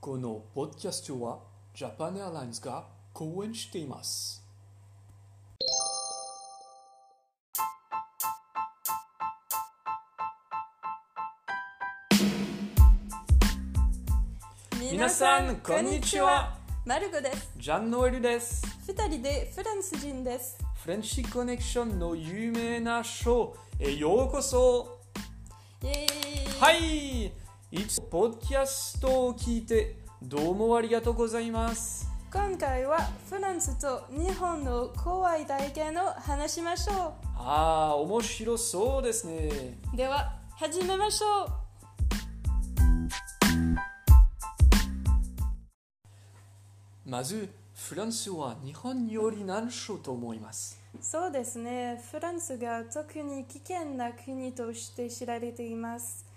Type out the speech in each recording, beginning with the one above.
このポッドキャストはジャパンエアラインズが講演しています。皆さんこんにちはマルゴですジャンノエルです。二人でフランス人ですフレンチコネクションの有名なショーへようこそ。イエーイはい。いつもポッドキャストを聞いてどうもありがとうございます。今回はフランスと日本の怖い体験を話しましょああ、面白そうですね。うでは始めましょうまず、フランスは日本より難所と思います。そうですねフランスが特に危険な国として知られています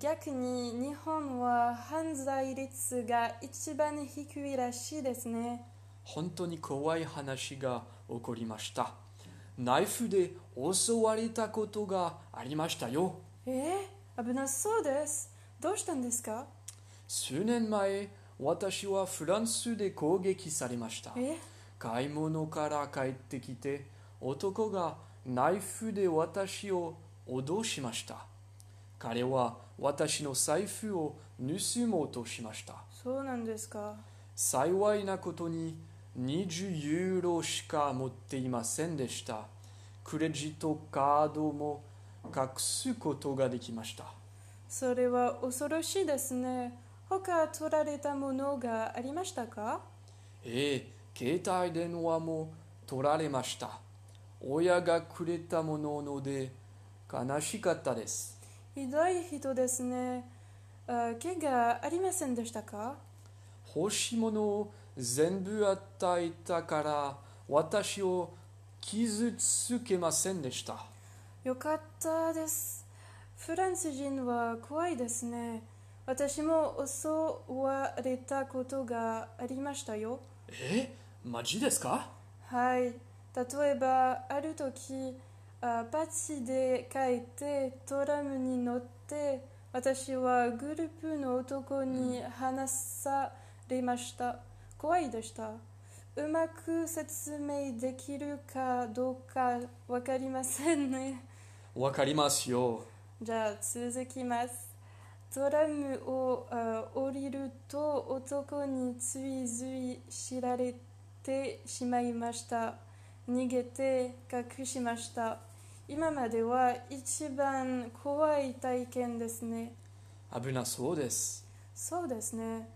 逆に日本は犯罪率が一番低いらしいですね本当に怖い話が起こりました。ナイフで襲われたことがありましたよ。えー、危なそうですどうしたんですか？数年前、私はフランスで攻撃されました。え？買い物から帰ってきて男がナイフで私を脅しました彼は私の財布を盗もうとしました。そうなんですか。幸いなことに20ユーロしか持っていませんでした。クレジットカードも隠すことができました。それは恐ろしいですね。他取られたものがありましたか？ええ携帯電話も取られました。親がくれたものので悲しかったですひどい人ですね。あ怪我ありませんでしたか？欲しいものを全部与えたから私を傷つけませんでしたよかったです。フランス人は怖いですね。私も襲われたことがありましたよ。え？マジですか？はい。例えば、ある時、で帰ってトラムに乗って、私はグループの男に話されました。怖いでした？うまく説明できるかどうかわかりませんね。わかりますよじゃあ続きます。トラムをあ降りると男についづい知られてしまいました。逃げて隠しました。今までは一番怖い体験ですね。危なそうですそうですね。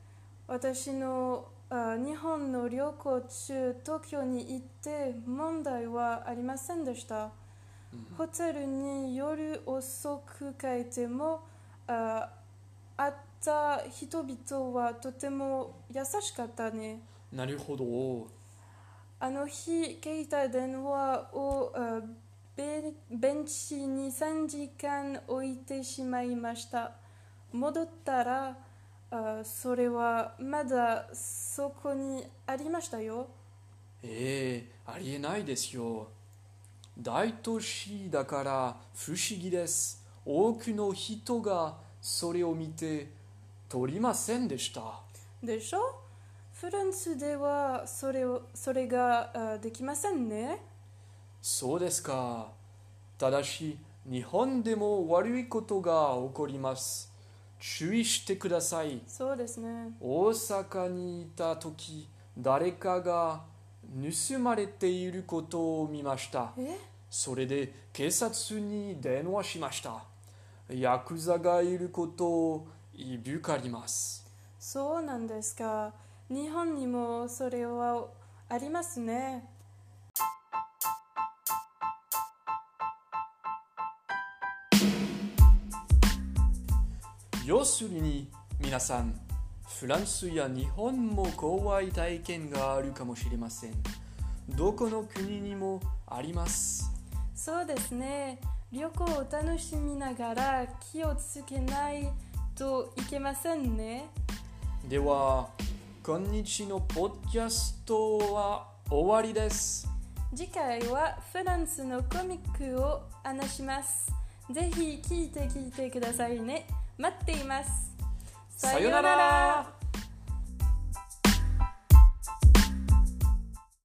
私のあ日本の旅行中、東京に行って問題はありませんでした。ホテルに夜遅く帰ってもあ会った人々はとても優しかったね。なるほどあの日、携帯電話をあベベンチに3時間置いてしまいました。戻ったらあそれはまだそこにありましたよ。ええありえないですよ大都市だから不思議です多くの人がそれを見て取りませんでしたでしょ？フランスではそれをそれがあできませんね。そうですか。ただし、日本でも悪いことが起こります。注意してください。そうですね。大阪にいた時、誰かが盗まれていることを見ました。え？それで警察に電話しました。ヤクザがいることをいぶかります。そうなんですか。日本にもそれはありますね。要するに皆さんフランスや日本も怖い体験があるかもしれませんどこの国にもありますそうですね。旅行を楽しみながら気をつけないといけませんね。では今日のポッドキャストは終わりです次回はフランスのコミックを話します。ぜひ聞いて聞いてくださいね。待っています。さよなら